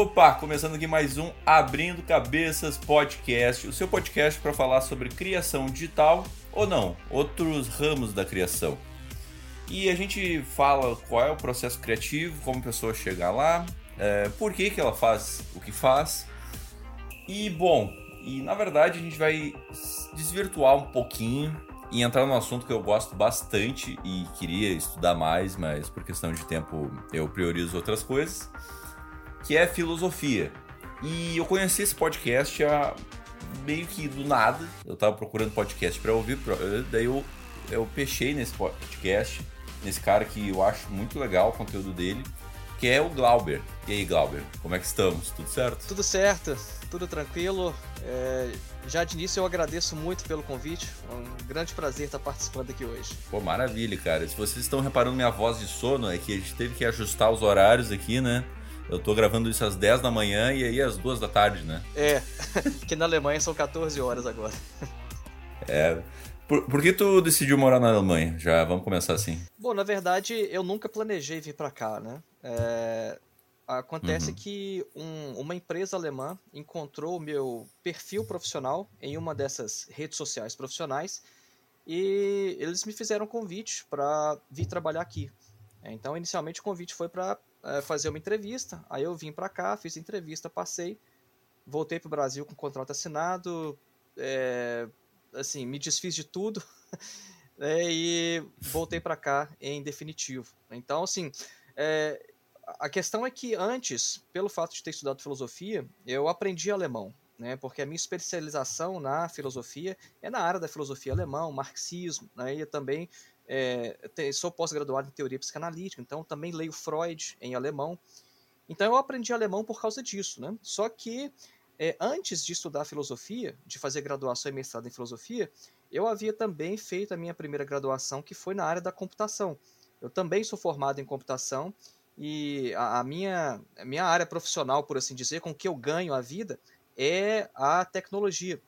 Opa, começando aqui mais um Abrindo Cabeças Podcast, o seu podcast para falar sobre criação digital ou não, outros ramos da criação. E a gente fala qual é o processo criativo, como a pessoa chega lá, é, por que, que ela faz o que faz. E bom, e na verdade a gente vai desvirtuar um pouquinho e entrar num assunto que eu gosto bastante e queria estudar mais, mas por questão de tempo eu priorizo outras coisas, que é filosofia. E eu conheci esse podcast a meio que do nada. Eu tava procurando podcast para ouvir, daí eu, eu pechei nesse podcast, nesse cara que eu acho muito legal o conteúdo dele, que é o Glauber. E aí, Glauber, como é que estamos? Tudo certo? Tudo certo, tudo tranquilo. É, já de início eu agradeço muito pelo convite. É um grande prazer estar participando aqui hoje. Pô, maravilha, cara. Se vocês estão reparando minha voz de sono, é que a gente teve que ajustar os horários aqui, né? Eu tô gravando isso às 10 da manhã e aí às 2 da tarde, né? É, que na Alemanha são 14 horas agora. É. Por, por que tu decidiu morar na Alemanha? Já vamos começar assim. Bom, na verdade, eu nunca planejei vir para cá, né? É, acontece uhum. que um, uma empresa alemã encontrou o meu perfil profissional em uma dessas redes sociais profissionais e eles me fizeram um convite para vir trabalhar aqui. Então, inicialmente, o convite foi para é, fazer uma entrevista. Aí eu vim para cá, fiz a entrevista, passei, voltei para o Brasil com o contrato assinado, é, assim, me desfiz de tudo é, e voltei para cá em definitivo. Então, assim, é, a questão é que antes, pelo fato de ter estudado filosofia, eu aprendi alemão. Né, porque a minha especialização na filosofia é na área da filosofia alemã, marxismo, né, e também é, sou pós-graduado em teoria psicanalítica, então também leio Freud em alemão. Então eu aprendi alemão por causa disso, né? Só que é, antes de estudar filosofia, de fazer graduação e mestrado em filosofia, eu havia também feito a minha primeira graduação, que foi na área da computação. Eu também sou formado em computação e a, a minha, a minha área profissional, por assim dizer, com que eu ganho a vida, é a tecnologia.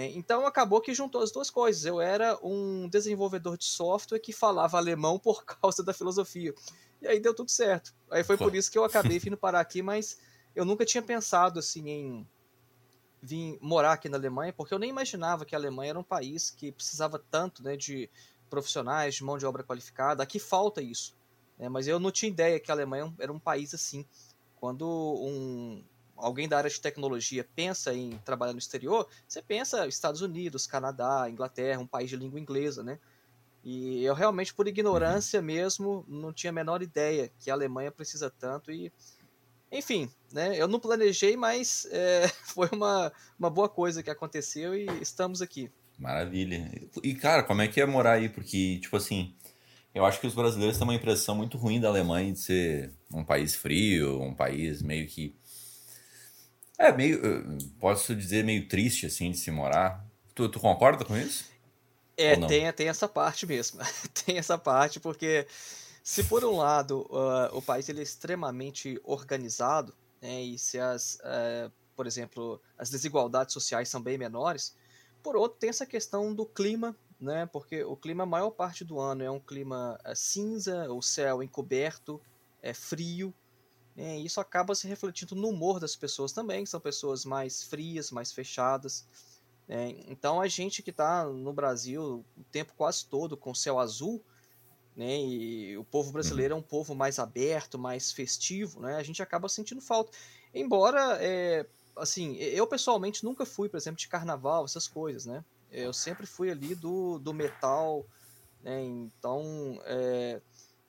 É, então acabou que juntou as duas coisas. Eu era um desenvolvedor de software que falava alemão por causa da filosofia. E aí deu tudo certo. Aí foi por isso que eu acabei vindo parar aqui, mas eu nunca tinha pensado assim em vir morar aqui na Alemanha, porque eu nem imaginava que a Alemanha era um país que precisava tanto né, de profissionais, de mão de obra qualificada. Aqui falta isso. Né, mas eu não tinha ideia que a Alemanha era um país assim. Quando um, alguém da área de tecnologia pensa em trabalhar no exterior, você pensa Estados Unidos, Canadá, Inglaterra, um país de língua inglesa, né? E eu realmente, por ignorância uhum. mesmo, não tinha a menor ideia que a Alemanha precisa tanto e... Enfim, né? Eu não planejei, mas é, foi uma, uma boa coisa que aconteceu e estamos aqui. Maravilha. E, cara, como é que é morar aí? Porque, tipo assim, eu acho que os brasileiros têm uma impressão muito ruim da Alemanha de ser um país frio, um país meio que é meio, posso dizer, meio triste, assim, de se morar. Tu, tu concorda com isso? É, tem, tem essa parte mesmo. tem essa parte, porque se por um lado uh, o país ele é extremamente organizado, né, e se as, uh, por exemplo, as desigualdades sociais são bem menores, por outro tem essa questão do clima, né, porque o clima a maior parte do ano é um clima uh, cinza, o céu encoberto, é frio, é, isso acaba se refletindo no humor das pessoas também, que são pessoas mais frias, mais fechadas. É, então a gente que está no Brasil o tempo quase todo com céu azul, né, e o povo brasileiro é um povo mais aberto, mais festivo, né, a gente acaba sentindo falta. Embora, é, assim, eu pessoalmente nunca fui, por exemplo, de carnaval, essas coisas, né? Eu sempre fui ali do, do metal, né? Então, é,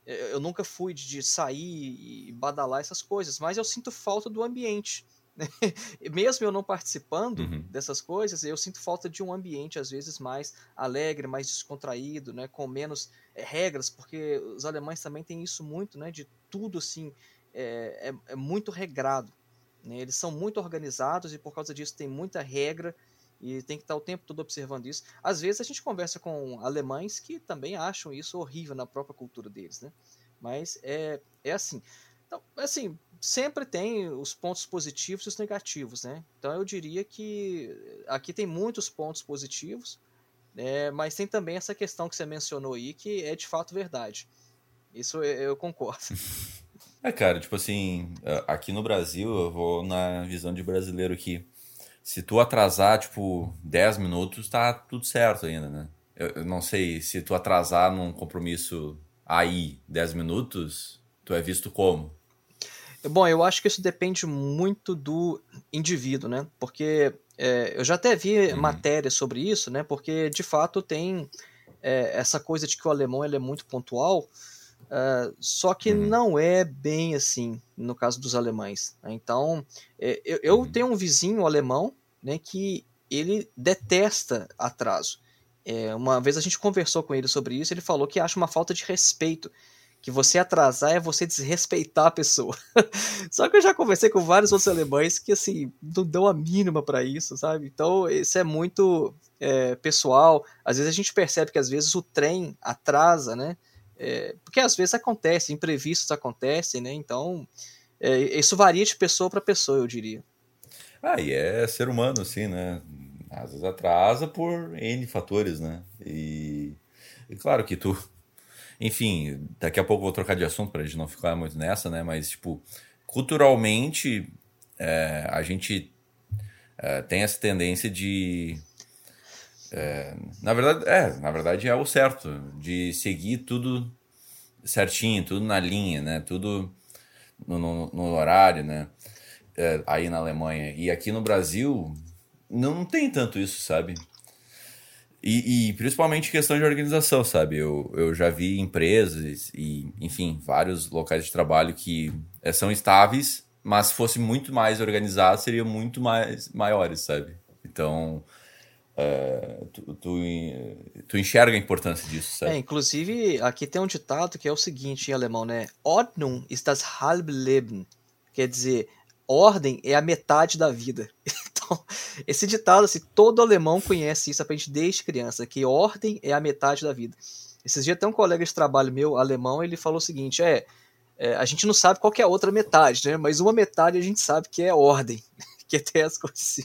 eu nunca fui de sair e badalar essas coisas, mas eu sinto falta do ambiente. Né? Mesmo eu não participando uhum. dessas coisas, eu sinto falta de um ambiente, às vezes, mais alegre, mais descontraído, né? com menos é, regras, porque os alemães também têm isso muito, né? de tudo assim, é, é, é muito regrado. Né? Eles são muito organizados e por causa disso tem muita regra e tem que estar o tempo todo observando isso. Às vezes a gente conversa com alemães que também acham isso horrível na própria cultura deles, né? Mas é, é assim. Então, assim, sempre tem os pontos positivos e os negativos, né? Então eu diria que aqui tem muitos pontos positivos, né? mas tem também essa questão que você mencionou aí, que é de fato verdade. Isso eu concordo. É, cara, tipo assim, aqui no Brasil, eu vou na visão de brasileiro aqui. Se tu atrasar, tipo, 10 minutos, tá tudo certo ainda, né? Eu não sei, se tu atrasar num compromisso aí 10 minutos, tu é visto como? Bom, eu acho que isso depende muito do indivíduo, né? Porque é, eu já até vi uhum. matérias sobre isso, né? Porque de fato tem é, essa coisa de que o alemão ele é muito pontual, uh, só que uhum. não é bem assim no caso dos alemães. Né? Então, é, eu, eu uhum. tenho um vizinho alemão, né? Que ele detesta atraso. É, uma vez a gente conversou com ele sobre isso, ele falou que acha uma falta de respeito que você atrasar é você desrespeitar a pessoa. Só que eu já conversei com vários outros alemães que, assim, não dão a mínima para isso, sabe? Então, isso é muito é, pessoal. Às vezes a gente percebe que, às vezes, o trem atrasa, né? É, porque às vezes acontece, imprevistos acontecem, né? Então, é, isso varia de pessoa para pessoa, eu diria. Ah, e é ser humano, assim, né? Às vezes atrasa por N fatores, né? E, e claro que tu enfim, daqui a pouco vou trocar de assunto para a gente não ficar muito nessa, né? Mas, tipo, culturalmente, é, a gente é, tem essa tendência de. É, na verdade, é, na verdade é o certo, de seguir tudo certinho, tudo na linha, né? Tudo no, no, no horário, né? É, aí na Alemanha. E aqui no Brasil, não tem tanto isso, sabe? E, e, principalmente questão de organização, sabe? Eu, eu já vi empresas e, enfim, vários locais de trabalho que é, são estáveis, mas se fosse muito mais organizado, seriam muito mais maiores, sabe? Então, é, tu, tu, tu, enxerga a importância disso, sabe? É, inclusive, aqui tem um ditado que é o seguinte em alemão, né? Ordnung ist das halbe Leben. Quer dizer, ordem é a metade da vida. Então, esse ditado, assim, todo alemão conhece isso, aprende desde criança, que ordem é a metade da vida. Esses dias tem um colega de trabalho meu, alemão, ele falou o seguinte, é, é a gente não sabe qual é a outra metade, né? Mas uma metade a gente sabe que é ordem, que tem as coisas.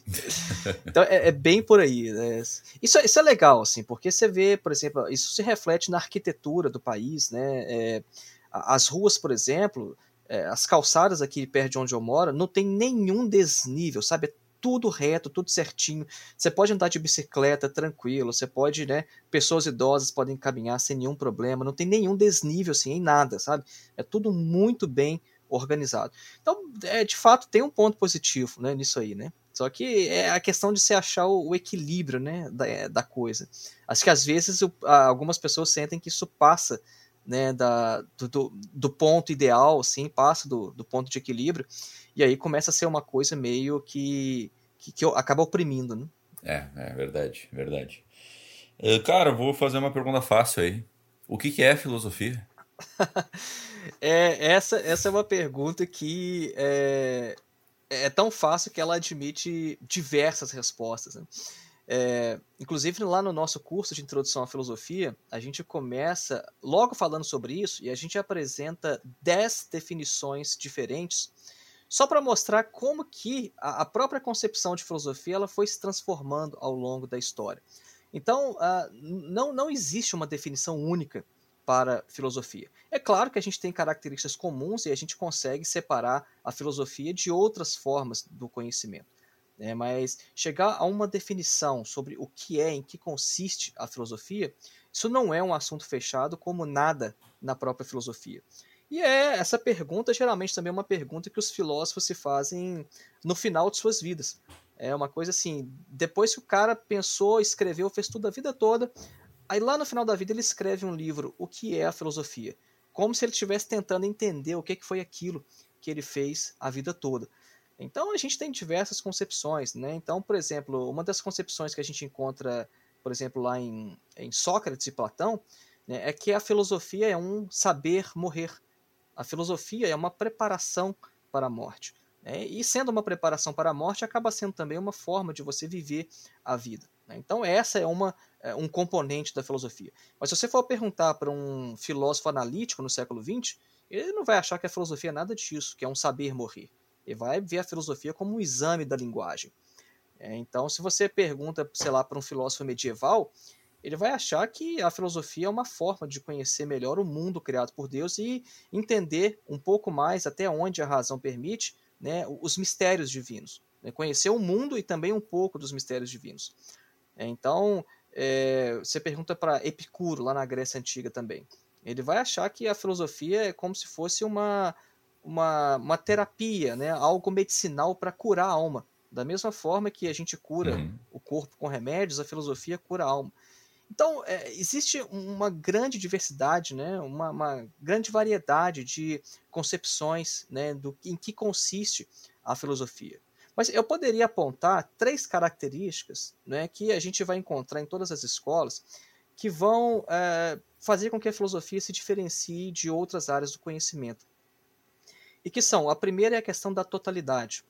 Então é, é, bem por aí. Né? Isso, isso é legal, assim, porque você vê, por exemplo, isso se reflete na arquitetura do país, né? É, as ruas, por exemplo, é, as calçadas aqui perto de onde eu moro, não tem nenhum desnível, sabe? É tudo reto, tudo certinho. Você pode andar de bicicleta tranquilo, você pode, né? Pessoas idosas podem caminhar sem nenhum problema, não tem nenhum desnível assim em nada, sabe? É tudo muito bem organizado. Então, é, de fato, tem um ponto positivo né, nisso aí, né? Só que é a questão de se achar o, o equilíbrio né, da, da coisa. Acho que às vezes o, algumas pessoas sentem que isso passa né, da, do, do, ponto ideal, assim, passa do, do ponto de equilíbrio, e aí começa a ser uma coisa meio que, que, que acaba oprimindo, né? É, é verdade, verdade. Uh, cara, vou fazer uma pergunta fácil aí. O que, que é filosofia? é, essa, essa é uma pergunta que é, é tão fácil que ela admite diversas respostas. Né? É, inclusive, lá no nosso curso de introdução à filosofia, a gente começa logo falando sobre isso e a gente apresenta 10 definições diferentes só para mostrar como que a, própria concepção de filosofia ela foi se transformando ao longo da história. Então, não, não existe uma definição única para filosofia. É claro que a gente tem características comuns e a gente consegue separar a filosofia de outras formas do conhecimento. Né? Mas chegar a uma definição sobre o que é, em que consiste a filosofia, isso não é um assunto fechado como nada na própria filosofia. E é essa pergunta geralmente também é uma pergunta que os filósofos se fazem no final de suas vidas. É uma coisa assim, depois que o cara pensou, escreveu, fez tudo a vida toda, aí lá no final da vida ele escreve um livro, O que é a filosofia? Como se ele estivesse tentando entender o que foi aquilo que ele fez a vida toda. Então a gente tem diversas concepções, né? Então, por exemplo, uma das concepções que a gente encontra, por exemplo, lá em, em Sócrates e Platão, né, é que a filosofia é um saber morrer. A filosofia é uma preparação para a morte. Né? E sendo uma preparação para a morte, acaba sendo também uma forma de você viver a vida. Né? Então essa é uma um componente da filosofia. Mas se você for perguntar para um filósofo analítico no século XX, ele não vai achar que a filosofia é nada disso, que é um saber morrer. Ele vai ver a filosofia como um exame da linguagem. É, então, se você pergunta, sei lá, para um filósofo medieval, ele vai achar que a filosofia é uma forma de conhecer melhor o mundo criado por Deus e entender um pouco mais até onde a razão permite né, os mistérios divinos. Né, conhecer o mundo e também um pouco dos mistérios divinos. É, então, é, você pergunta para Epicuro, lá na Grécia Antiga também. Ele vai achar que a filosofia é como se fosse uma, uma, uma terapia, né, algo medicinal para curar a alma. Da mesma forma que a gente cura uhum. o corpo com remédios, a filosofia cura a alma. Então, é, existe uma grande diversidade, né, uma, uma, grande variedade de concepções né, do, em que consiste a filosofia. Mas eu poderia apontar três características né, que a gente vai encontrar em todas as escolas que vão é, fazer com que a filosofia se diferencie de outras áreas do conhecimento. E que são, a primeira é a questão da totalidade.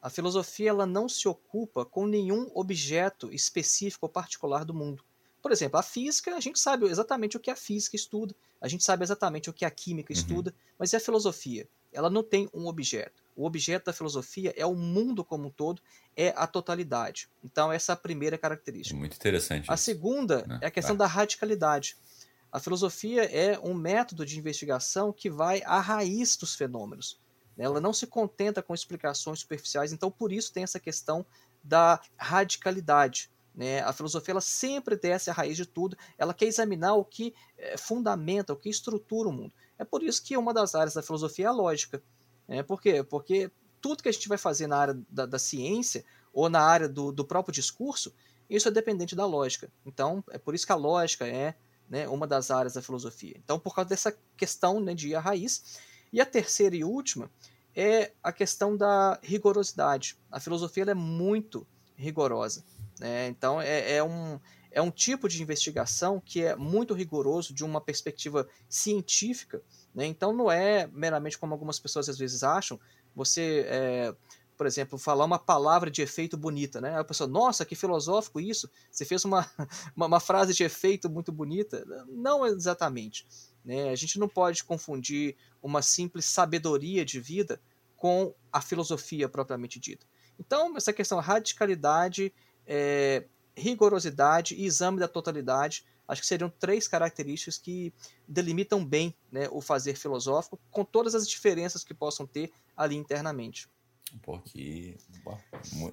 A filosofia ela não se ocupa com nenhum objeto específico ou particular do mundo. Por exemplo, a física, a gente sabe exatamente o que a física estuda, a gente sabe exatamente o que a química uhum. estuda, mas e a filosofia? Ela não tem um objeto. O objeto da filosofia é o mundo como um todo, é a totalidade. Então, essa é a primeira característica. Muito interessante. A isso. segunda né? é a questão vai. da radicalidade. A filosofia é um método de investigação que vai à raiz dos fenômenos. Ela não se contenta com explicações superficiais, então por isso tem essa questão da radicalidade. Né? A filosofia ela sempre desce a raiz de tudo, ela quer examinar o que é, fundamenta, o que estrutura o mundo. É por isso que uma das áreas da filosofia é a lógica. Né? Por quê? Porque tudo que a gente vai fazer na área da, da ciência ou na área do, do, próprio discurso, isso é dependente da lógica. Então, é por isso que a lógica é né, uma das áreas da filosofia. Então, por causa dessa questão né, de ir à raiz. E a terceira e última é a questão da rigorosidade. A filosofia é muito rigorosa. Né? Então, é, é, um, é um tipo de investigação que é muito rigoroso de uma perspectiva científica. Né? Então, não é meramente como algumas pessoas às vezes acham, você, é, por exemplo, falar uma palavra de efeito bonita. Né? A pessoa, nossa, que filosófico isso, você fez uma, uma, uma frase de efeito muito bonita. Não exatamente. Né? A gente não pode confundir uma simples sabedoria de vida com a filosofia propriamente dita. Então, essa questão radicalidade é, rigorosidade e exame da totalidade. Acho que seriam três características que delimitam bem né, o fazer filosófico, com todas as diferenças que possam ter ali internamente. Pô, que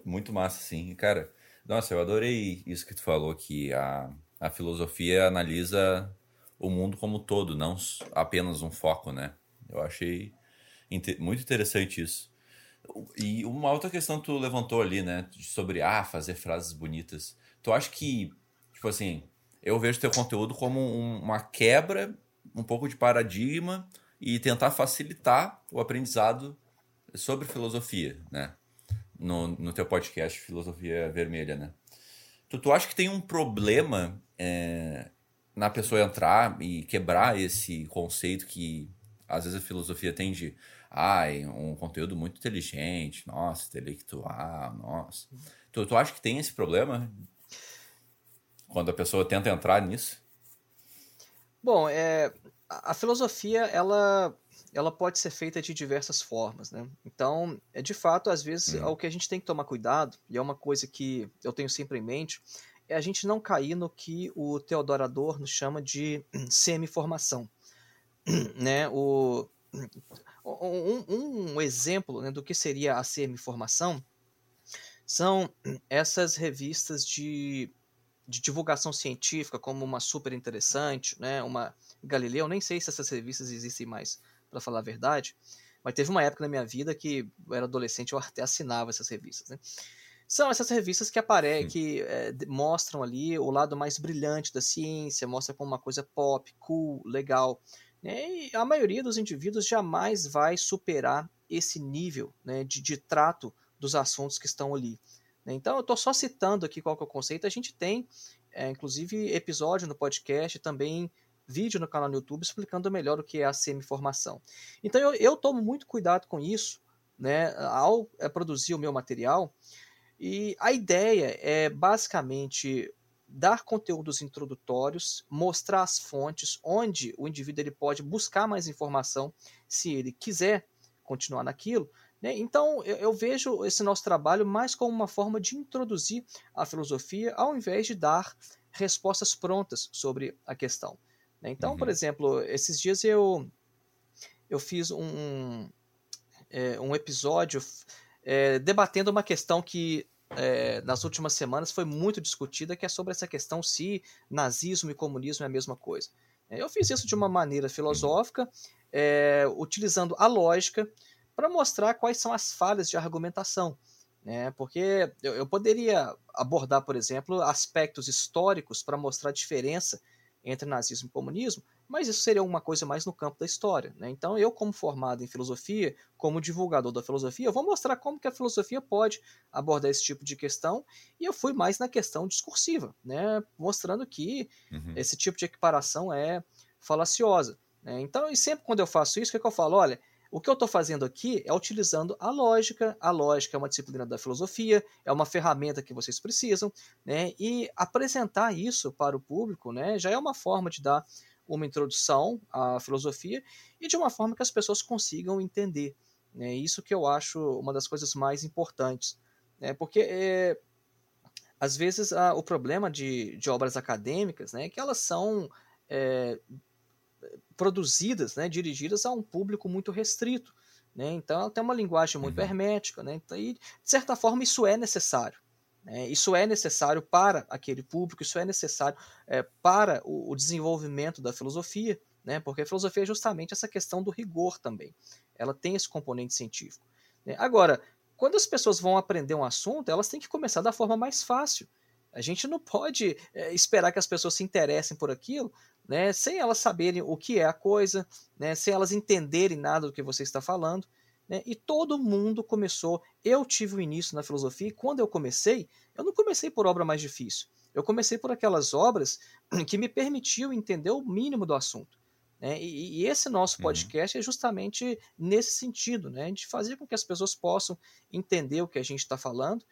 muito massa, sim. Cara, nossa, eu adorei isso que tu falou, que a, a filosofia analisa o mundo como um todo, não apenas um foco, né? Eu achei muito interessante isso. E uma outra questão que tu levantou ali, né? Sobre, ah, fazer frases bonitas. Tu acha que, tipo assim, eu vejo teu conteúdo como um, uma quebra, um pouco de paradigma e tentar facilitar o aprendizado sobre filosofia, né? No, no teu podcast Filosofia Vermelha, né? Tu, tu acha que tem um problema é, na pessoa entrar e quebrar esse conceito que às vezes a filosofia tende ai, um conteúdo muito inteligente, nossa, intelectual, nossa. Tu, tu acha que tem esse problema quando a pessoa tenta entrar nisso? Bom, é, a filosofia ela, ela pode ser feita de diversas formas, né? Então, é de fato, às vezes, hum. o que a gente tem que tomar cuidado, e é uma coisa que eu tenho sempre em mente, é a gente não cair no que o Theodor Adorno chama de semi-formação. né? O, um, um exemplo né, do que seria a semi-formação são essas revistas de, de divulgação científica, como uma super interessante, né, uma Galileu, nem sei se essas revistas existem mais, para falar a verdade, mas teve uma época na minha vida que eu era adolescente, eu até assinava essas revistas. Né? São essas revistas que aparecem, que é, mostram ali o lado mais brilhante da ciência, mostra como uma coisa pop, cool, legal. Né? E a maioria dos indivíduos jamais vai superar esse nível né, de, de trato dos assuntos que estão ali. Então, eu estou só citando aqui qual que é o conceito. A gente tem, é, inclusive, episódio no podcast, também vídeo no canal no YouTube explicando melhor o que é a semi-formação. Então, eu, eu tomo muito cuidado com isso né, ao é, produzir o meu material. E a ideia é basicamente dar conteúdos introdutórios, mostrar as fontes onde o indivíduo ele pode buscar mais informação se ele quiser continuar naquilo? Então, eu, eu, vejo esse nosso trabalho mais como uma forma de introduzir a filosofia, ao invés de dar respostas prontas sobre a questão. Né? Então, uhum. por exemplo, esses dias eu, eu fiz um, é, um episódio é, debatendo uma questão que é, nas últimas semanas foi muito discutida, que é sobre essa questão se nazismo e comunismo é a mesma coisa. É, eu fiz isso de uma maneira filosófica, é, utilizando a lógica para mostrar quais são as falhas de argumentação. Né? Porque eu, eu poderia abordar, por exemplo, aspectos históricos para mostrar a diferença entre nazismo e comunismo, mas isso seria uma coisa mais no campo da história. Né? Então, eu, como formado em filosofia, como divulgador da filosofia, eu vou mostrar como que a filosofia pode abordar esse tipo de questão, e eu fui mais na questão discursiva, né? mostrando que uhum. esse tipo de equiparação é falaciosa. Né? Então, e sempre quando eu faço isso, o que, é que eu falo? Olha, o que eu estou fazendo aqui é utilizando a lógica. A lógica é uma disciplina da filosofia, é uma ferramenta que vocês precisam, né? E apresentar isso para o público, né, já é uma forma de dar uma introdução à filosofia e de uma forma que as pessoas consigam entender. Né? Isso que eu acho uma das coisas mais importantes, né? Porque é, às vezes a, o problema de, de obras acadêmicas, né, é que elas são é, produzidas, né, dirigidas a um público muito restrito. Né? Então ela tem uma linguagem muito uhum. hermética, né? Então, e, de certa forma isso é necessário. Né? Isso é necessário para aquele público, isso é necessário é, para o, o, desenvolvimento da filosofia, né? porque a filosofia é justamente essa questão do rigor também. Ela tem esse componente científico. Né? Agora, quando as pessoas vão aprender um assunto, elas têm que começar da forma mais fácil. A gente não pode é, esperar que as pessoas se interessem por aquilo, né, sem elas saberem o que é a coisa, né, sem elas entenderem nada do que você está falando. Né, e todo mundo começou. Eu tive o início na filosofia, e quando eu comecei, eu não comecei por obra mais difícil. Eu comecei por aquelas obras que me permitiam entender o mínimo do assunto. Né, e, e, esse nosso uhum. podcast uhum. é justamente nesse sentido, né, de fazer com que as pessoas possam entender o que a gente está falando.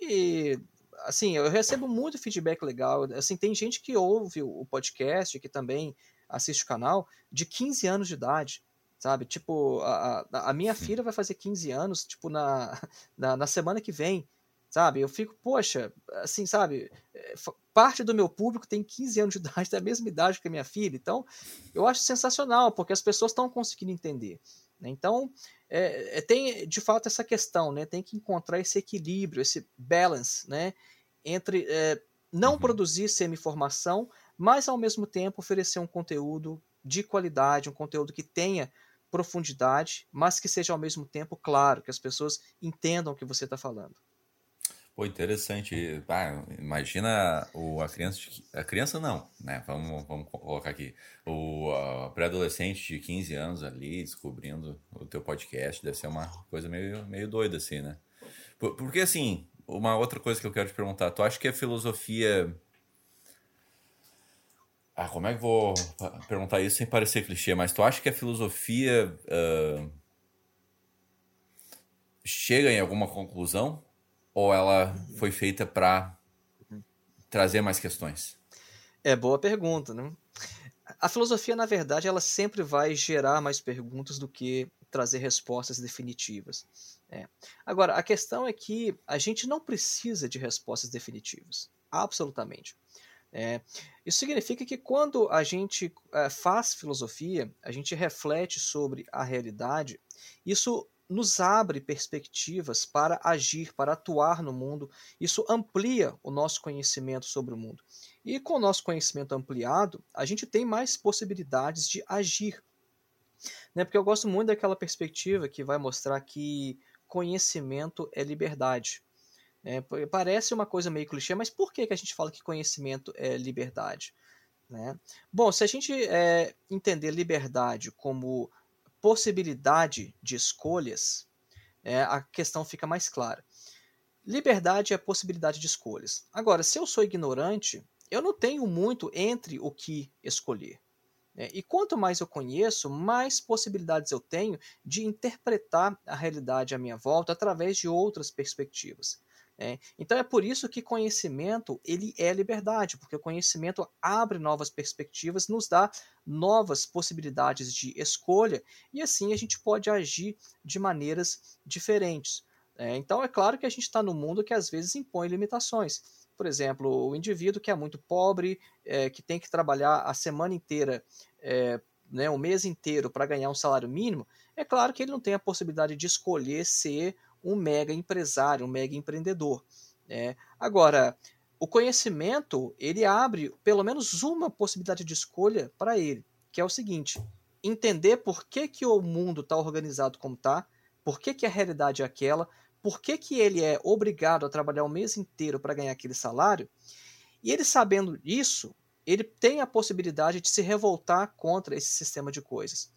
E assim, eu recebo muito feedback legal. Assim, tem gente que ouve o podcast, que também assiste o canal, de 15 anos de idade, sabe? Tipo, a, a minha filha vai fazer 15 anos, tipo, na, na, na, semana que vem, sabe? Eu fico, poxa, assim, sabe? É, parte do meu público tem 15 anos de idade, da mesma idade que a minha filha. Então, eu acho sensacional, porque as pessoas estão conseguindo entender. Né? Então, é, é, tem de fato essa questão, né? Tem que encontrar esse equilíbrio, esse balance, né? Entre é, não uhum. produzir semi-formação, mas ao mesmo tempo oferecer um conteúdo de qualidade, um conteúdo que tenha profundidade, mas que seja ao mesmo tempo claro, que as pessoas entendam o que você está falando. Pô, interessante. Ah, imagina o, a criança. A criança não, né? Vamos, vamos colocar aqui. O pré-adolescente de 15 anos ali descobrindo o teu podcast. Deve ser uma coisa meio, meio doida, assim, né? Porque, assim, uma outra coisa que eu quero te perguntar. Tu acha que a filosofia. Ah, como é que vou perguntar isso sem parecer clichê? Mas tu acha que a filosofia uh, chega em alguma conclusão? Ou ela foi feita para trazer mais questões? É boa pergunta, né? A filosofia, na verdade, ela sempre vai gerar mais perguntas do que trazer respostas definitivas. É. Agora, a questão é que a gente não precisa de respostas definitivas, absolutamente. É, isso significa que quando a gente é, faz filosofia, a gente reflete sobre a realidade, isso nos abre perspectivas para agir, para atuar no mundo. Isso amplia o nosso conhecimento sobre o mundo. E com o nosso conhecimento ampliado, a gente tem mais possibilidades de agir. Né? Porque eu gosto muito daquela perspectiva que vai mostrar que conhecimento é liberdade. É, parece uma coisa meio clichê, mas por que, que a gente fala que conhecimento é liberdade? Né? Bom, se a gente é, entender liberdade como possibilidade de escolhas, é, a questão fica mais clara. Liberdade é possibilidade de escolhas. Agora, se eu sou ignorante, eu não tenho muito entre o que escolher. Né? E quanto mais eu conheço, mais possibilidades eu tenho de interpretar a realidade à minha volta através de outras perspectivas. É, então é por isso que conhecimento ele é liberdade, porque o conhecimento abre novas perspectivas, nos dá novas possibilidades de escolha e assim a gente pode agir de maneiras diferentes. É, então é claro que a gente está num mundo que às vezes impõe limitações. Por exemplo, o indivíduo que é muito pobre, é, que tem que trabalhar a semana inteira, é, né, o mês inteiro para ganhar um salário mínimo, é claro que ele não tem a possibilidade de escolher ser um mega empresário, um mega empreendedor. Né? Agora, o conhecimento ele abre pelo menos uma possibilidade de escolha para ele, que é o seguinte: entender por que, que o mundo está organizado como está, por que, que a realidade é aquela, por que, que ele é obrigado a trabalhar o mês inteiro para ganhar aquele salário, e ele sabendo isso, ele tem a possibilidade de se revoltar contra esse sistema de coisas.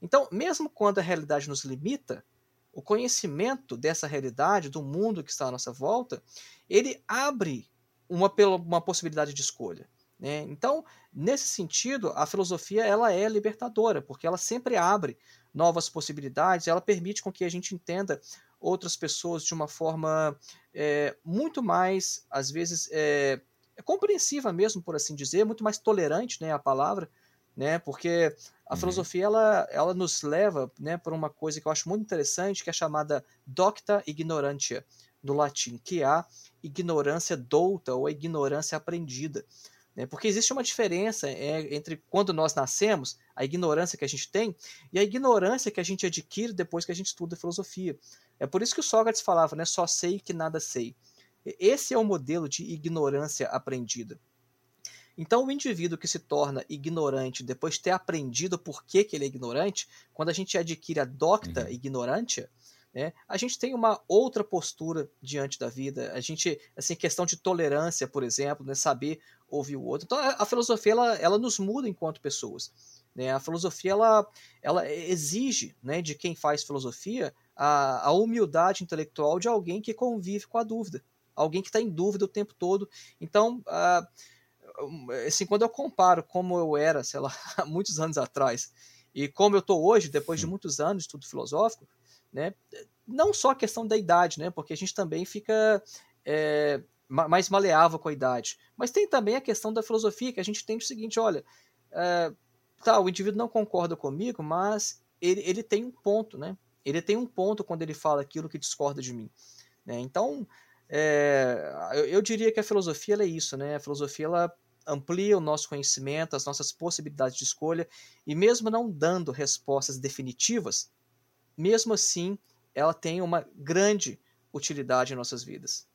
Então, mesmo quando a realidade nos limita, o conhecimento dessa realidade, do mundo que está à nossa volta, ele abre uma, uma possibilidade de escolha. Né? Então, nesse sentido, a filosofia ela é libertadora, porque ela sempre abre novas possibilidades, ela permite com que a gente entenda outras pessoas de uma forma é, muito mais, às vezes, é, compreensiva mesmo, por assim dizer, muito mais tolerante, né, a palavra, né? Porque a uhum. filosofia ela, ela nos leva, né, para uma coisa que eu acho muito interessante, que é chamada docta ignorantia, do latim, que é a ignorância douta ou a ignorância aprendida. Né? Porque existe uma diferença é, entre quando nós nascemos, a ignorância que a gente tem, e a ignorância que a gente adquire depois que a gente estuda filosofia. É por isso que o Sócrates falava, né, só sei que nada sei. Esse é o modelo de ignorância aprendida. Então, o indivíduo que se torna ignorante depois de ter aprendido por que, que ele é ignorante, quando a gente adquire a docta uhum. ignorante, né, a gente tem uma outra postura diante da vida. A gente, assim, questão de tolerância, por exemplo, né, saber ouvir o outro. Então, a, a filosofia ela, ela nos muda enquanto pessoas. Né? A filosofia ela, ela exige né, de quem faz filosofia a, a humildade intelectual de alguém que convive com a dúvida, alguém que está em dúvida o tempo todo. Então, uh, assim, quando eu comparo como eu era, sei lá, há muitos anos atrás, e como eu estou hoje, depois de muitos anos de estudo filosófico, né, não só a questão da idade, né, porque a gente também fica é, mais maleável com a idade, mas tem também a questão da filosofia, que a gente tem o seguinte, olha, é, tá, o indivíduo não concorda comigo, mas ele, ele tem um ponto, né, ele tem um ponto quando ele fala aquilo que discorda de mim. Né? Então, é, eu, eu, diria que a filosofia é isso, né? A filosofia ela amplia o nosso conhecimento, as nossas possibilidades de escolha, e mesmo não dando respostas definitivas, mesmo assim, ela tem uma grande utilidade em nossas vidas.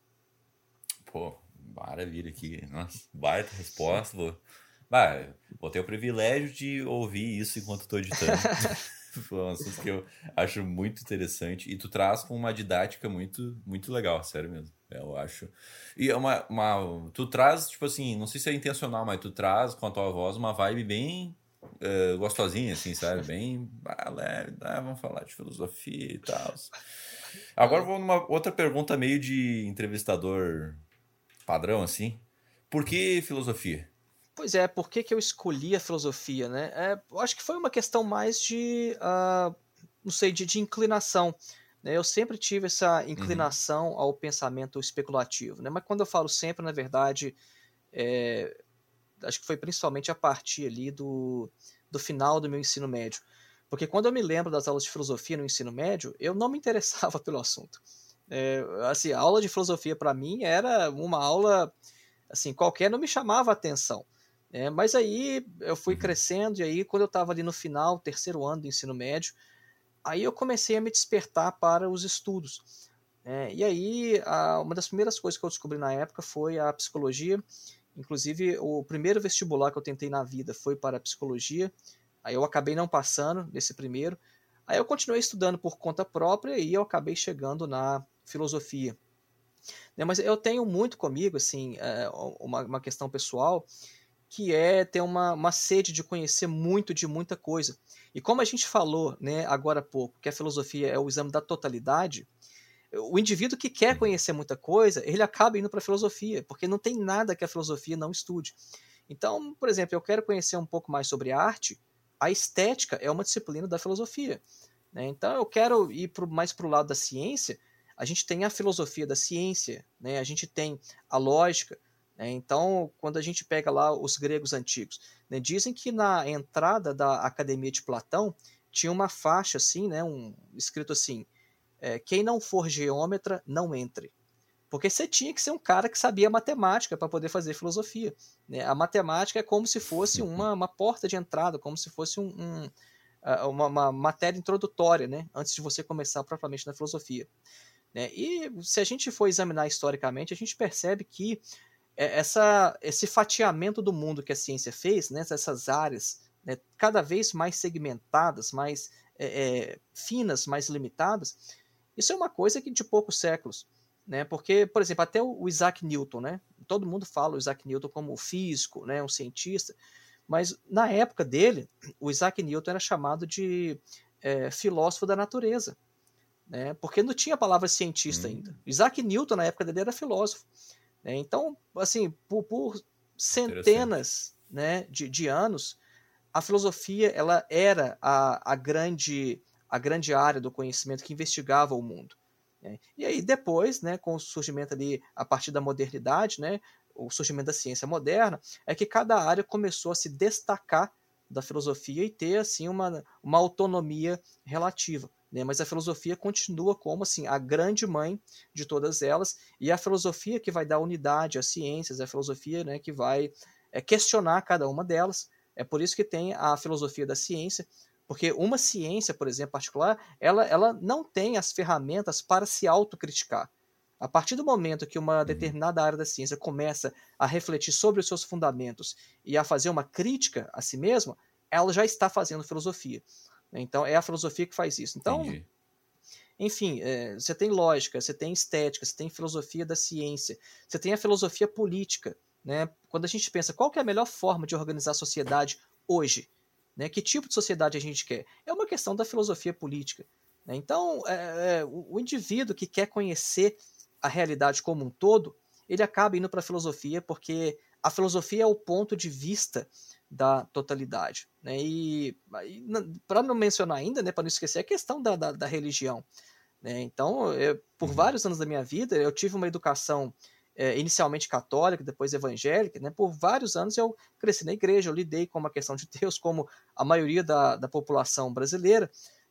Pô, maravilha aqui. Nossa, baita resposta. Vou, bah, vou ter o privilégio de ouvir isso enquanto estou editando. Foi um assunto que eu acho muito interessante. E tu traz com uma didática muito, muito legal, sério mesmo. Eu acho. E é uma, uma. Tu traz, tipo assim, não sei se é intencional, mas tu traz com a tua voz uma vibe bem uh, gostosinha, assim, sabe? Bem ah, leve, ah, vamos falar de filosofia e tal. Agora vou numa outra pergunta meio de entrevistador padrão, assim. Por que filosofia? Pois é, por que, que eu escolhi a filosofia, né? É, eu acho que foi uma questão mais de, uh, não sei, de, de inclinação. Né? Eu sempre tive essa uhum. inclinação uhum. ao pensamento especulativo, né? Mas quando eu falo sempre, na verdade, é, acho que foi principalmente a partir ali do, do final do meu ensino médio. Porque quando eu me lembro das aulas de filosofia no ensino médio, eu não me interessava pelo assunto. É, assim, a aula de filosofia para mim era uma aula assim qualquer, não me chamava a atenção. É, mas aí eu fui uhum. crescendo, e aí quando eu estava ali no final, terceiro ano do ensino médio, aí eu comecei a me despertar para os estudos. É, e aí, a, uma das primeiras coisas que eu descobri na época foi a psicologia. Inclusive, o primeiro vestibular que eu tentei na vida foi para a psicologia. Aí eu acabei não passando nesse primeiro. Aí eu continuei estudando por conta própria e eu acabei chegando na filosofia. Né, mas eu tenho muito comigo, assim, é, uma, uma questão pessoal que é ter uma, uma sede de conhecer muito de muita coisa. E como a gente falou né, agora há pouco, que a filosofia é o exame da totalidade, o indivíduo que quer conhecer muita coisa, ele acaba indo para a filosofia, porque não tem nada que a filosofia não estude. Então, por exemplo, eu quero conhecer um pouco mais sobre arte, a estética é uma disciplina da filosofia. Né? Então, eu quero ir pro, mais para o lado da ciência, a gente tem a filosofia da ciência, né? a gente tem a lógica. Né? Então, quando a gente pega lá os gregos antigos, né? dizem que na entrada da Academia de Platão tinha uma faixa assim, né? um, escrito assim, é, quem não for geômetra, não entre. Porque você tinha que ser um cara que sabia matemática para poder fazer filosofia. Né? A matemática é como se fosse uma, uma porta de entrada, como se fosse um, um uma, uma, matéria introdutória, né? antes de você começar propriamente na filosofia. Né? E se a gente for examinar historicamente, a gente percebe que essa, esse fatiamento do mundo que a ciência fez, né? essas áreas né? cada vez mais segmentadas, mais é, é, finas, mais limitadas, isso é uma coisa que de poucos séculos né? Porque, por exemplo, até o Isaac Newton, né? Todo mundo fala o Isaac Newton como físico, né? Um cientista, mas na época dele, o Isaac Newton era chamado de é, filósofo da natureza, né? Porque não tinha a palavra cientista hum. ainda. Isaac Newton na época dele era filósofo. Né? Então, assim, por, por centenas, né, de, de anos, a filosofia ela era a, a grande a grande área do conhecimento que investigava o mundo. Né? E aí depois, né, com o surgimento ali, a partir da modernidade, né, o surgimento da ciência moderna, é que cada área começou a se destacar da filosofia e ter assim uma, uma autonomia relativa. Né? Mas a filosofia continua como assim a grande mãe de todas elas e é a filosofia que vai dar unidade às ciências, é a filosofia né, que vai é, questionar cada uma delas. É por isso que tem a filosofia da ciência, porque uma ciência, por exemplo, particular, ela, ela não tem as ferramentas para se autocriticar. A partir do momento que uma uhum. determinada área da ciência começa a refletir sobre os seus fundamentos e a fazer uma crítica a si mesma, ela já está fazendo filosofia. Então, é a filosofia que faz isso. Então, Entendi. enfim, é, você tem lógica, você tem estética, você tem filosofia da ciência, você tem a filosofia política. Né? Quando a gente pensa qual é a melhor forma de organizar a sociedade hoje, né? Que tipo de sociedade a gente quer? É uma questão da filosofia política. Né? Então, é, é, o indivíduo que quer conhecer a realidade como um todo, ele acaba indo para a filosofia porque a filosofia é o ponto de vista da totalidade. Né? E, e para não mencionar ainda, né, para não esquecer, a questão da, da, da religião. Né? Então, eu, por uhum. vários anos da minha vida, eu tive uma educação é, inicialmente católica, depois evangélica, né? Por vários anos eu cresci na igreja, eu lidei com uma questão de Deus, como a maioria da, da população brasileira.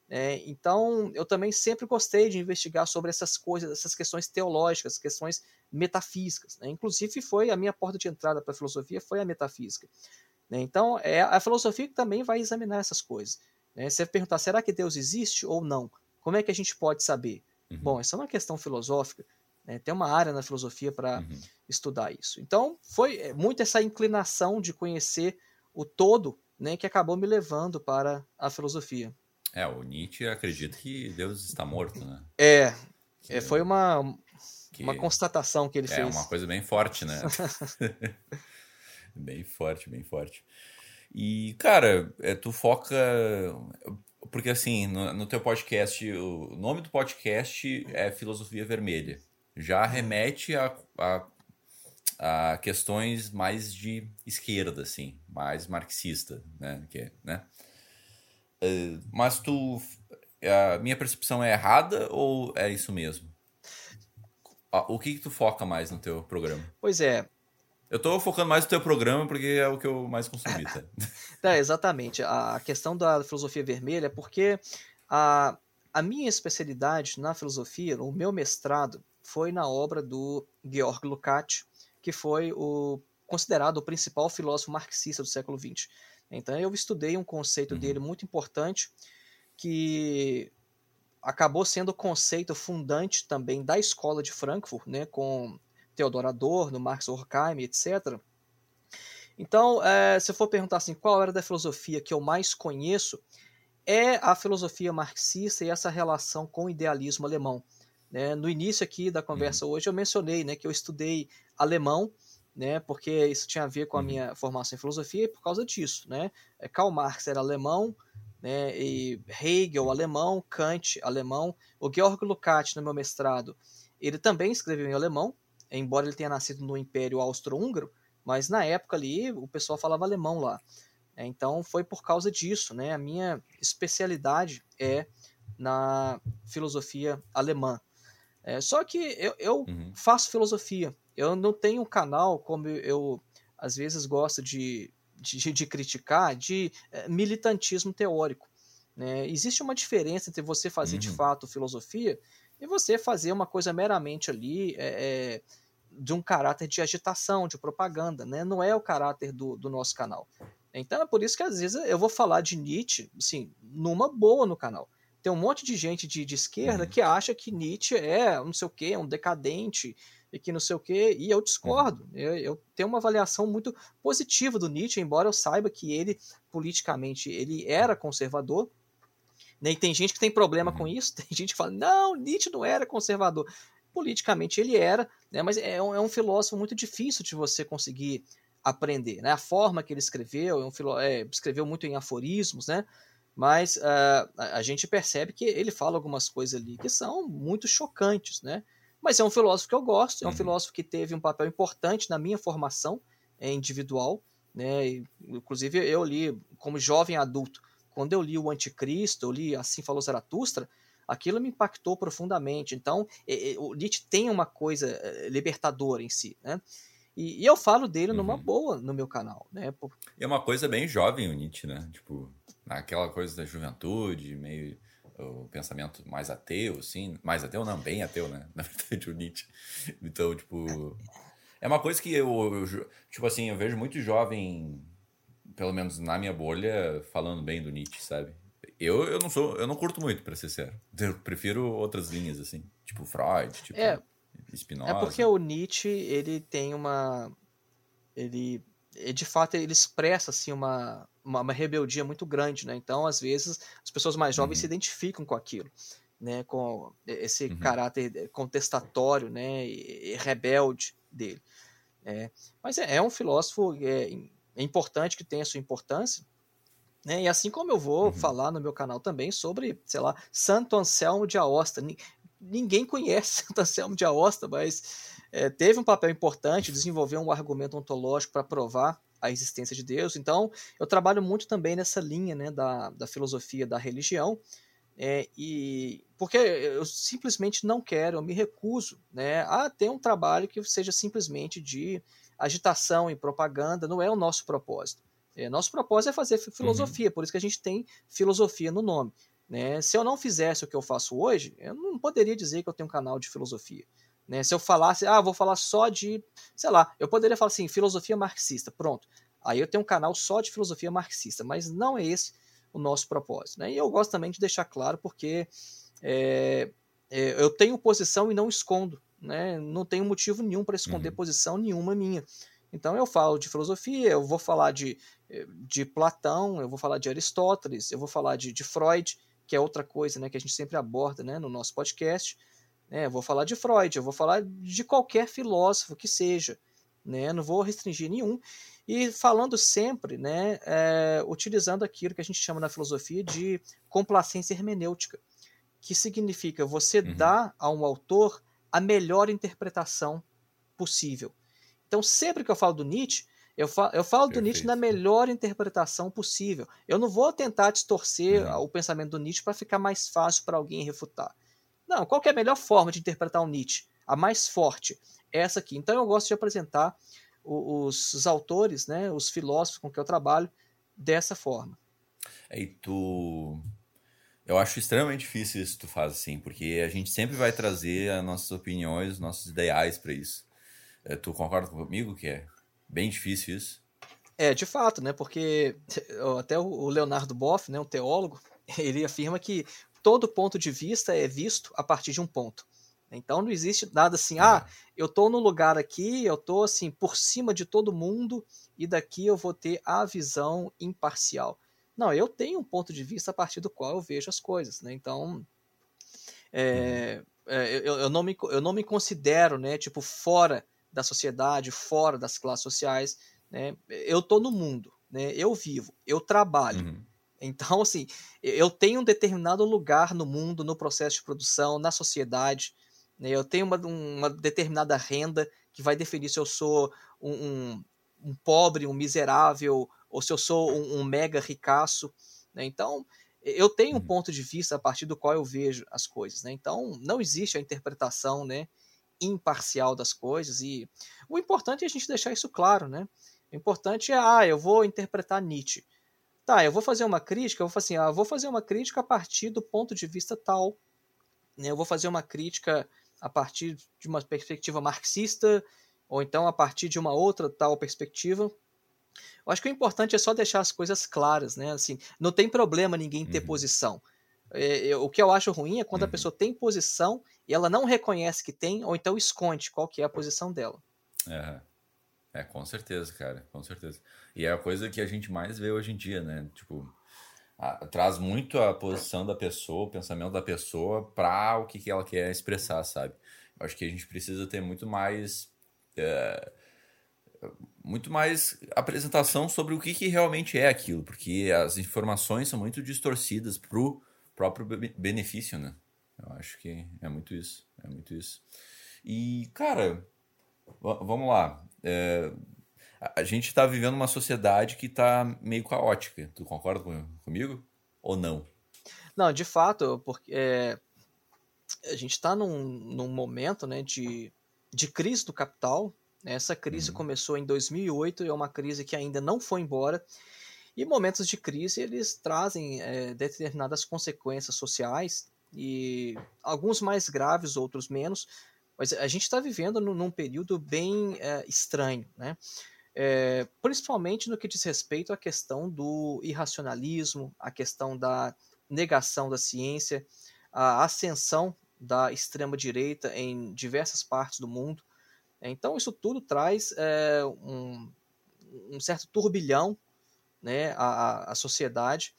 É, então, eu também sempre gostei de investigar sobre essas coisas, essas questões teológicas, questões metafísicas. Né? Inclusive, foi a minha porta de entrada para a filosofia foi a metafísica. Né? Então, é a filosofia que também vai examinar essas coisas. Né? Você vai perguntar, será que Deus existe ou não? Como é que a gente pode saber? Uhum. Bom, essa é uma questão filosófica. Né? Tem uma área na filosofia para uhum. estudar isso. Então, foi é, muito essa inclinação de conhecer o todo né, que acabou me levando para a filosofia. É, o Nietzsche acredita que Deus está morto, né? É, é foi uma, que, uma constatação que ele é, fez. É uma coisa bem forte, né? bem forte, bem forte. E, cara, é, tu foca. Porque, assim, no, no teu podcast, o nome do podcast é Filosofia Vermelha já remete a, a, a, questões mais de esquerda, assim, mais marxista, né? Que, né? Uh, mas tu, a minha percepção é errada ou é isso mesmo? O que, que tu foca mais no teu programa? Pois é, eu estou focando mais no teu programa porque é o que eu mais consumi, tá? é, exatamente. A questão da filosofia vermelha é porque a, a minha especialidade na filosofia, o meu mestrado, foi na obra do Georg Lukács, que foi o considerado o principal filósofo marxista do século XX. Então eu estudei um conceito uhum. dele muito importante que acabou sendo o conceito fundante também da escola de Frankfurt, né, com Theodor Adorno, Marx Horkheim, etc. Então, é, se eu for perguntar assim, qual era da filosofia que eu mais conheço, é a filosofia marxista e essa relação com o idealismo alemão. Né? No início aqui da conversa uhum. hoje eu mencionei né, que eu estudei alemão, né, porque isso tinha a ver com a uhum. minha formação em filosofia e por causa disso. Né? É, Karl Marx era alemão, né, e Hegel alemão, Kant alemão, o Georg Lukács no meu mestrado, ele também escreveu em alemão, embora ele tenha nascido no Império Austro-Húngaro, mas na época ali o pessoal falava alemão lá. Então foi por causa disso, né? A minha especialidade é na filosofia alemã. É, só que eu, eu uhum. faço filosofia. Eu não tenho um canal como eu às vezes gosto de, de, de criticar, de é, militantismo teórico. Né? Existe uma diferença entre você fazer uhum. de fato filosofia e você fazer uma coisa meramente ali é, é, de um caráter de agitação, de propaganda. Né? Não é o caráter do, do nosso canal. Então é por isso que às vezes eu vou falar de Nietzsche, assim, numa boa no canal. Tem um monte de gente de, de esquerda uhum. que acha que Nietzsche é não sei o que, um decadente, e que não sei o que, e eu discordo. Uhum. Eu, eu, tenho uma avaliação muito positiva do Nietzsche, embora eu saiba que ele, politicamente, ele era conservador, né? E tem gente que tem problema uhum. com isso, tem gente que fala, não, Nietzsche não era conservador. Politicamente ele era, né? mas é um, é um filósofo muito difícil de você conseguir aprender. Né? A forma que ele escreveu, é um filó é, escreveu muito em aforismos, né? mas uh, a, a gente percebe que ele fala algumas coisas ali que são muito chocantes, né? Mas é um filósofo que eu gosto, é um uhum. filósofo que teve um papel importante na minha formação é, individual. Né? Inclusive, eu li, como jovem adulto, quando eu li o Anticristo, eu li Assim Falou Zaratustra, aquilo me impactou profundamente. Então, o Nietzsche tem uma coisa eh, libertadora em si, né? E, e eu falo dele uhum. numa boa no meu canal, né? Por... É uma coisa bem jovem o Nietzsche, né? Tipo, aquela coisa da juventude, meio o pensamento mais ateu, assim, mais ateu não, bem ateu, né? Na verdade, o Nietzsche. Então, tipo, é uma coisa que eu, eu, tipo assim, eu vejo muito jovem, pelo menos na minha bolha, falando bem do Nietzsche, sabe? Eu, eu não sou, eu não curto muito, para ser sério. Eu prefiro outras linhas, assim, tipo Freud, tipo é, Spinoza. É porque o Nietzsche, ele tem uma... Ele, de fato, ele expressa, assim, uma uma, uma, rebeldia muito grande, né? Então, às vezes, as pessoas mais jovens uhum. se identificam com aquilo, né? Com esse uhum. caráter contestatório, né? E, e rebelde dele. É, mas é, é, um filósofo é, é, importante que tem a sua importância, né? E assim como eu vou uhum. falar no meu canal também sobre, sei lá, Santo Anselmo de Aosta. Ninguém conhece Santo Anselmo de Aosta, mas é, teve um papel importante, desenvolveu um argumento ontológico para provar a existência de Deus. Então, eu trabalho muito também nessa linha né, da, da filosofia da religião, é, e porque eu simplesmente não quero, eu me recuso né, a ter um trabalho que seja simplesmente de agitação e propaganda, não é o nosso propósito. É, nosso propósito é fazer filosofia, uhum. por isso que a gente tem filosofia no nome. Né? Se eu não fizesse o que eu faço hoje, eu não poderia dizer que eu tenho um canal de filosofia. Né? Se eu falasse, ah, vou falar só de, sei lá, eu poderia falar assim, filosofia marxista, pronto. Aí eu tenho um canal só de filosofia marxista, mas não é esse o nosso propósito. Né? E eu gosto também de deixar claro porque é, é, eu tenho posição e não escondo. Né? Não tenho motivo nenhum para esconder uhum. posição nenhuma minha. Então eu falo de filosofia, eu vou falar de, de Platão, eu vou falar de Aristóteles, eu vou falar de, de Freud, que é outra coisa né, que a gente sempre aborda né, no nosso podcast. Né? Eu vou falar de Freud, eu vou falar de qualquer filósofo que seja, né? não vou restringir nenhum. E falando sempre, né, é, utilizando aquilo que a gente chama na filosofia de complacência hermenêutica, que significa você uhum. dar a um autor a melhor interpretação possível. Então, sempre que eu falo do Nietzsche, eu falo, eu falo do Nietzsche na melhor interpretação possível. Eu não vou tentar distorcer uhum. o pensamento do Nietzsche para ficar mais fácil para alguém refutar. Não, qual é a melhor forma de interpretar o Nietzsche? A mais forte. Essa aqui. Então eu gosto de apresentar os, os autores, né, os filósofos com que eu trabalho, dessa forma. É, e tu. Eu acho extremamente difícil isso que tu faz assim, porque a gente sempre vai trazer as nossas opiniões, os nossos ideais para isso. É, tu concorda comigo que é bem difícil isso? É, de fato, né? Porque até o Leonardo Boff, né, um teólogo, ele afirma que todo ponto de vista é visto a partir de um ponto. Então não existe nada assim, ah, eu estou no lugar aqui, eu estou assim por cima de todo mundo e daqui eu vou ter a visão imparcial. Não, eu tenho um ponto de vista a partir do qual eu vejo as coisas, né? Então é, é, eu, eu, não me, eu não me considero, né, tipo fora da sociedade, fora das classes sociais, né? Eu estou no mundo, né? Eu vivo, eu trabalho. Uhum. Então, assim, eu tenho um determinado lugar no mundo, no processo de produção, na sociedade. Né? Eu tenho uma, uma, determinada renda que vai definir se eu sou um, um, um pobre, um miserável, ou se eu sou um, um mega ricaço. Né? Então, eu tenho um uhum. ponto de vista a partir do qual eu vejo as coisas, né? Então, não existe a interpretação, né, imparcial das coisas e o importante é a gente deixar isso claro, né? O importante é, ah, eu vou interpretar Nietzsche. Tá, eu vou fazer uma crítica, eu vou assim, ah, vou fazer uma crítica a partir do ponto de vista tal, né? Eu vou fazer uma crítica a partir de uma perspectiva marxista ou então a partir de uma outra tal perspectiva. Eu acho que o importante é só deixar as coisas claras, né? Assim, não tem problema ninguém ter uhum. posição. É, eu, o que eu acho ruim é quando uhum. a pessoa tem posição e ela não reconhece que tem, ou então esconde qual que é a posição dela. É, é com certeza, cara, com certeza. E é a coisa que a gente mais vê hoje em dia, né? Tipo, a, traz muito a posição da pessoa, o pensamento da pessoa para o que, que ela quer expressar, sabe? Eu acho que a gente precisa ter muito mais. É, muito mais apresentação sobre o que, que realmente é aquilo, porque as informações são muito distorcidas pro próprio benefício, né? Eu acho que é muito isso, é muito isso. E, cara, vamos lá. É, a gente está vivendo uma sociedade que está meio caótica. Tu concorda com, comigo ou não? Não, de fato, porque é, a gente está num, num momento né, de, de crise do capital. Essa crise uhum. começou em 2008 e é uma crise que ainda não foi embora. E momentos de crise eles trazem é, determinadas consequências sociais e alguns mais graves, outros menos. Mas a gente está vivendo num, período bem é, estranho, né? É, principalmente no que diz respeito à questão do irracionalismo, a questão da negação da ciência, a ascensão da extrema-direita em diversas partes do mundo. Então, isso tudo traz é, um, um, certo turbilhão né, à, à sociedade,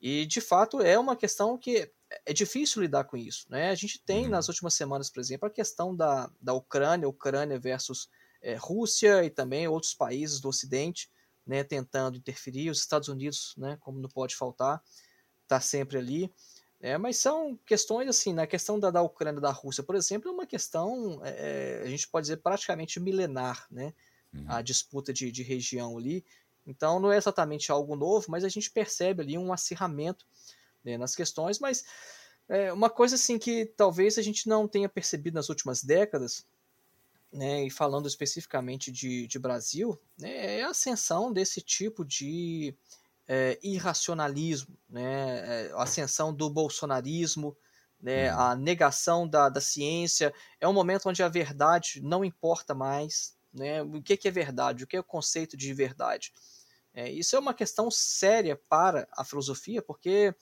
e de fato é uma questão que é difícil lidar com isso. Né? A gente tem uhum. nas últimas semanas, por exemplo, a questão da, da Ucrânia, Ucrânia versus é, Rússia e também outros países do Ocidente, né, tentando interferir, os Estados Unidos, né, como não pode faltar, está sempre ali. É, mas são questões assim, na questão da, da Ucrânia da Rússia, por exemplo, é uma questão, é, a gente pode dizer, praticamente milenar, né? Uhum. A disputa de, de região ali. Então não é exatamente algo novo, mas a gente percebe ali um acirramento né, nas questões. Mas é, uma coisa assim que talvez a gente não tenha percebido nas últimas décadas né, e falando especificamente de, de Brasil, né, é a ascensão desse tipo de é, irracionalismo, né, é, a ascensão do bolsonarismo, né, uhum. a negação da, da ciência. É um momento onde a verdade não importa mais. Né, o que, que é verdade? O que é o conceito de verdade? É, isso é uma questão séria para a filosofia, porque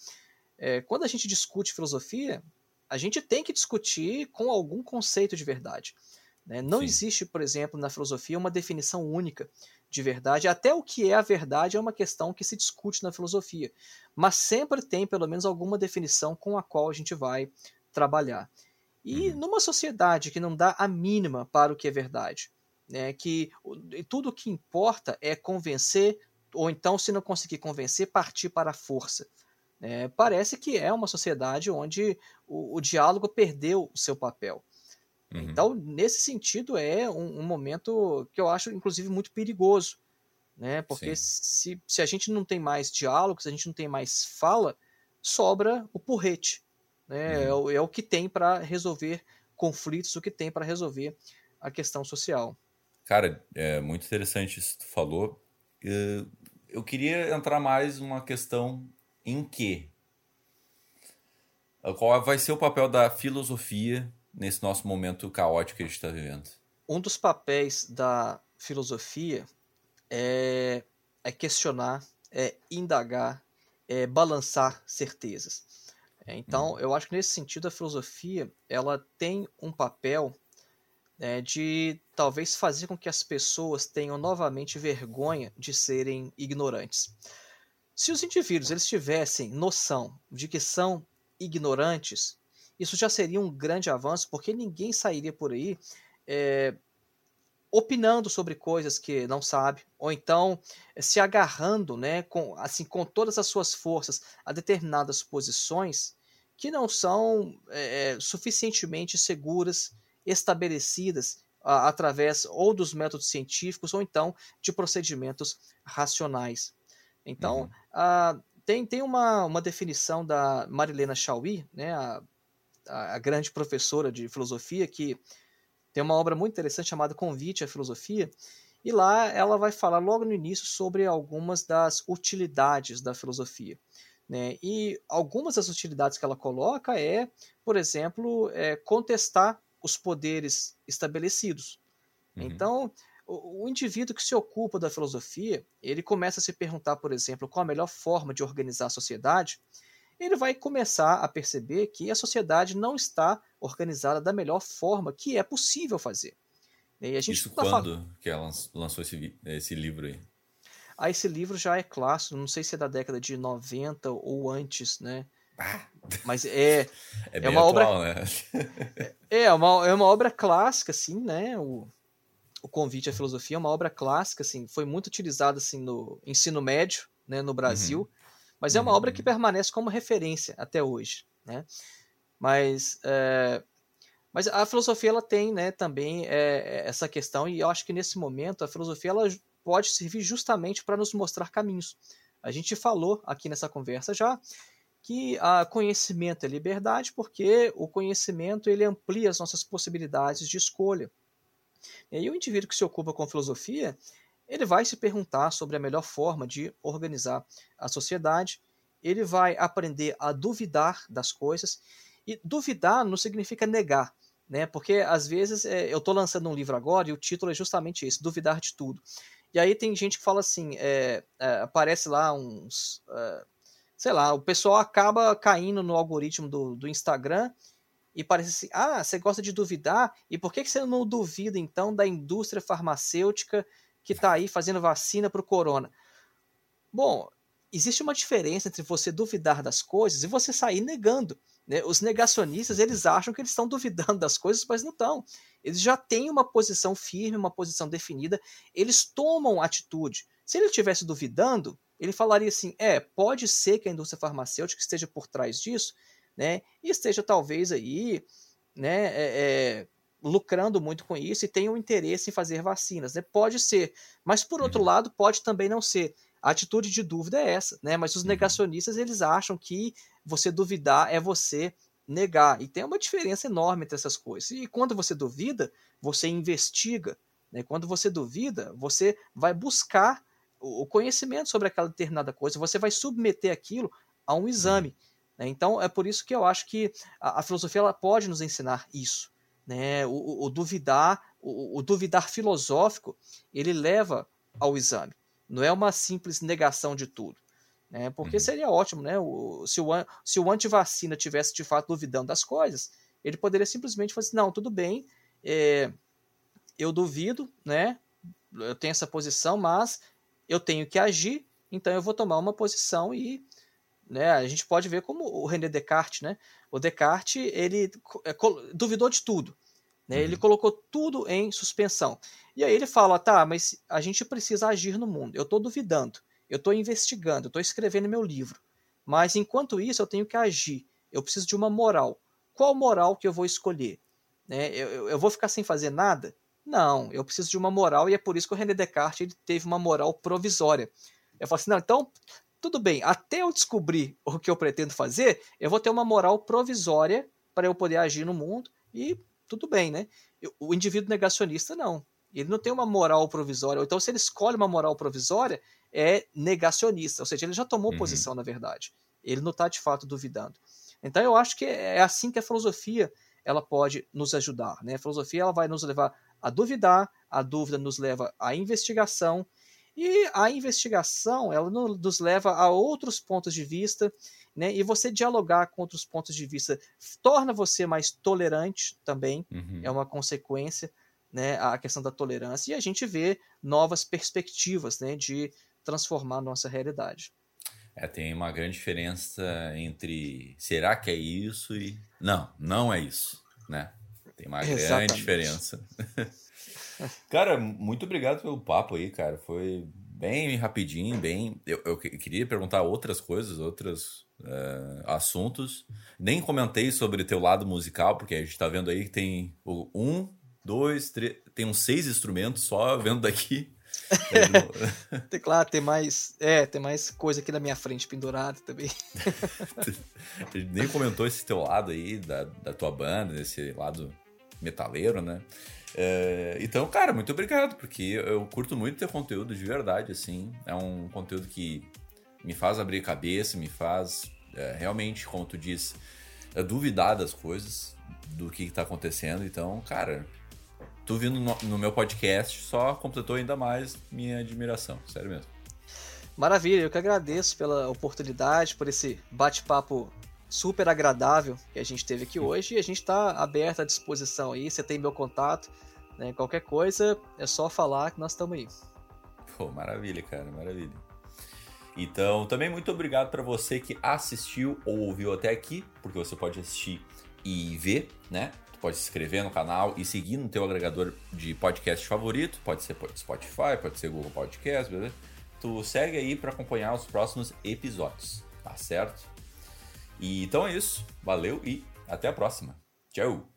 é, quando a gente discute filosofia, a gente tem que discutir com algum conceito de verdade. Né? Não Sim. existe, por exemplo, na filosofia uma definição única de verdade. Até o que é a verdade é uma questão que se discute na filosofia. Mas sempre tem, pelo menos, alguma definição com a qual a gente vai trabalhar. E uhum. numa sociedade que não dá a mínima para o que é verdade, né, que tudo o que importa é convencer, ou então, se não conseguir convencer, partir para a força. É, parece que é uma sociedade onde o, o diálogo perdeu o seu papel. Uhum. Então, nesse sentido, é um, um, momento que eu acho, inclusive, muito perigoso. Né? Porque se, se a gente não tem mais diálogo, se a gente não tem mais fala, sobra o porrete. Né? Uhum. É, o, é o que tem para resolver conflitos, o que tem para resolver a questão social. Cara, é muito interessante isso que tu falou. Eu queria entrar mais numa questão em que? Qual vai ser o papel da filosofia nesse nosso momento caótico que a gente está vivendo? Um dos papéis da filosofia é, é questionar, é indagar, é balançar certezas. É, então, hum. eu acho que nesse sentido a filosofia ela tem um papel é, de talvez fazer com que as pessoas tenham novamente vergonha de serem ignorantes. Se os indivíduos eles tivessem noção de que são ignorantes, isso já seria um grande avanço, porque ninguém sairia por aí é, opinando sobre coisas que não sabe, ou então é, se agarrando, né, com, assim, com todas as suas forças a determinadas posições que não são é, suficientemente seguras, estabelecidas a, através ou dos métodos científicos ou então de procedimentos racionais. Então, uhum. a, tem, tem uma, uma definição da Marilena Chauí, né, a, a, grande professora de filosofia, que tem uma obra muito interessante chamada Convite à Filosofia, e lá ela vai falar logo no início sobre algumas das utilidades da filosofia. Né? E algumas das utilidades que ela coloca é, por exemplo, é contestar os poderes estabelecidos. Uhum. Então, o, o, indivíduo que se ocupa da filosofia, ele começa a se perguntar, por exemplo, qual a melhor forma de organizar a sociedade, ele vai começar a perceber que a sociedade não está organizada da melhor forma que é possível fazer. E a gente Isso tá quando que ela lançou esse, esse livro aí? Ah, esse livro já é clássico, não sei se é da década de 90 ou antes, né? Ah. Mas é. É, é uma atual, obra. Né? é, é, uma, é uma obra clássica, assim, né? O, o Convite à Filosofia é uma obra clássica, assim, foi muito utilizada assim, no ensino médio né, no Brasil, uhum. Mas é uma uhum. obra que permanece como referência até hoje. Né? Mas é, mas a filosofia ela tem né, também é, essa questão, e eu acho que nesse momento a filosofia ela pode servir justamente para nos mostrar caminhos. A gente falou aqui nessa conversa já que a conhecimento é liberdade, porque o conhecimento ele amplia as nossas possibilidades de escolha. E o indivíduo que se ocupa com filosofia, ele vai se perguntar sobre a melhor forma de organizar a sociedade, ele vai aprender a duvidar das coisas, e duvidar não significa negar né? Porque às vezes é, eu estou lançando um livro agora e o título é justamente esse, duvidar de tudo. E aí tem gente que fala assim, é, é, aparece lá uns, é, sei lá, o pessoal acaba caindo no algoritmo do, do Instagram e parece assim, ah, você gosta de duvidar, e por que, que você não duvida então da indústria farmacêutica que está aí fazendo vacina para o corona? Bom, existe uma diferença entre você duvidar das coisas e você sair negando. Né? Os negacionistas eles acham que eles estão duvidando das coisas, mas não estão. Eles já têm uma posição firme, uma posição definida, eles tomam atitude. Se ele estivesse duvidando, ele falaria assim: é, pode ser que a indústria farmacêutica esteja por trás disso, né? E esteja talvez aí, né? É, é, lucrando muito com isso e tenha um interesse em fazer vacinas, né? Pode ser, mas por outro uhum. lado pode também não ser. A atitude de dúvida é essa, né? Mas os uhum. negacionistas eles acham que você duvidar é você negar. E tem uma diferença enorme entre essas coisas. E quando você duvida, você investiga. Né? Quando você duvida, você vai buscar o conhecimento sobre aquela determinada coisa, você vai submeter aquilo a um exame. Né? Então é por isso que eu acho que a, a filosofia ela pode nos ensinar isso. Né? O, o, duvidar, o, o duvidar filosófico, ele leva ao exame. Não é uma simples negação de tudo. Né? Porque uhum. seria ótimo, né? O, se, o, se o antivacina tivesse de fato duvidando das coisas, ele poderia simplesmente falar assim, não, tudo bem, é, eu duvido, né? Eu tenho essa posição, mas eu tenho que agir, então eu vou tomar uma posição e né, a gente pode ver como o René Descartes, né? O Descartes, ele é, duvidou de tudo. Né? Uhum. Ele colocou tudo em suspensão. E aí ele fala, tá, mas a gente precisa agir no mundo. Eu estou duvidando eu estou investigando, estou escrevendo meu livro. Mas enquanto isso, eu tenho que agir. Eu preciso de uma moral. Qual moral que eu vou escolher? Né? Eu, eu, vou ficar sem fazer nada? Não, eu preciso de uma moral e é por isso que o René Descartes ele teve uma moral provisória. Eu falo assim, não, então, tudo bem, até eu descobrir o que eu pretendo fazer, eu vou ter uma moral provisória para eu poder agir no mundo e tudo bem, né? O indivíduo negacionista, não. Ele não tem uma moral provisória. Então, se ele escolhe uma moral provisória, é negacionista, ou seja, ele já tomou uhum. posição na verdade. Ele não está de fato duvidando. Então eu acho que é assim que a filosofia ela pode nos ajudar. Né? A filosofia ela vai nos levar a duvidar, a dúvida nos leva à investigação, e a investigação ela nos leva a outros pontos de vista, né? e você dialogar com outros pontos de vista torna você mais tolerante também, uhum. é uma consequência. Né, a questão da tolerância, e a gente vê novas perspectivas né, de transformar a nossa realidade. É, tem uma grande diferença entre será que é isso e não, não é isso, né? Tem uma Exatamente. grande diferença. cara, muito obrigado pelo papo aí, cara. Foi bem rapidinho, bem. Eu, eu queria perguntar outras coisas, outros uh, assuntos. Nem comentei sobre teu lado musical, porque a gente tá vendo aí que tem um, dois, três, tem uns seis instrumentos só vendo daqui. tem, claro, tem mais. É, tem mais coisa aqui na minha frente pendurada também. Nem comentou esse teu lado aí, da, da tua banda, esse lado metaleiro, né? É, então, cara, muito obrigado, porque eu curto muito teu conteúdo de verdade, assim. É um conteúdo que me faz abrir cabeça, me faz é, realmente, como tu diz, é, duvidar das coisas, do que está acontecendo. Então, cara, tu vindo no, no, meu podcast só completou ainda mais minha admiração, sério mesmo. Maravilha, eu que agradeço pela oportunidade, por esse bate-papo super agradável que a gente teve aqui hoje e a gente está aberto à disposição aí. Você tem meu contato, né? Qualquer coisa é só falar que nós estamos aí. Pô, maravilha, cara, maravilha. Então, também muito obrigado para você que assistiu ou ouviu até aqui, porque você pode assistir e ver, né? Tu pode se inscrever no canal e seguir no teu agregador de podcast favorito, pode ser Spotify, pode ser Google Podcast, beleza? Tu segue aí para acompanhar os próximos episódios, tá certo? E então é isso, valeu e até a próxima. Tchau!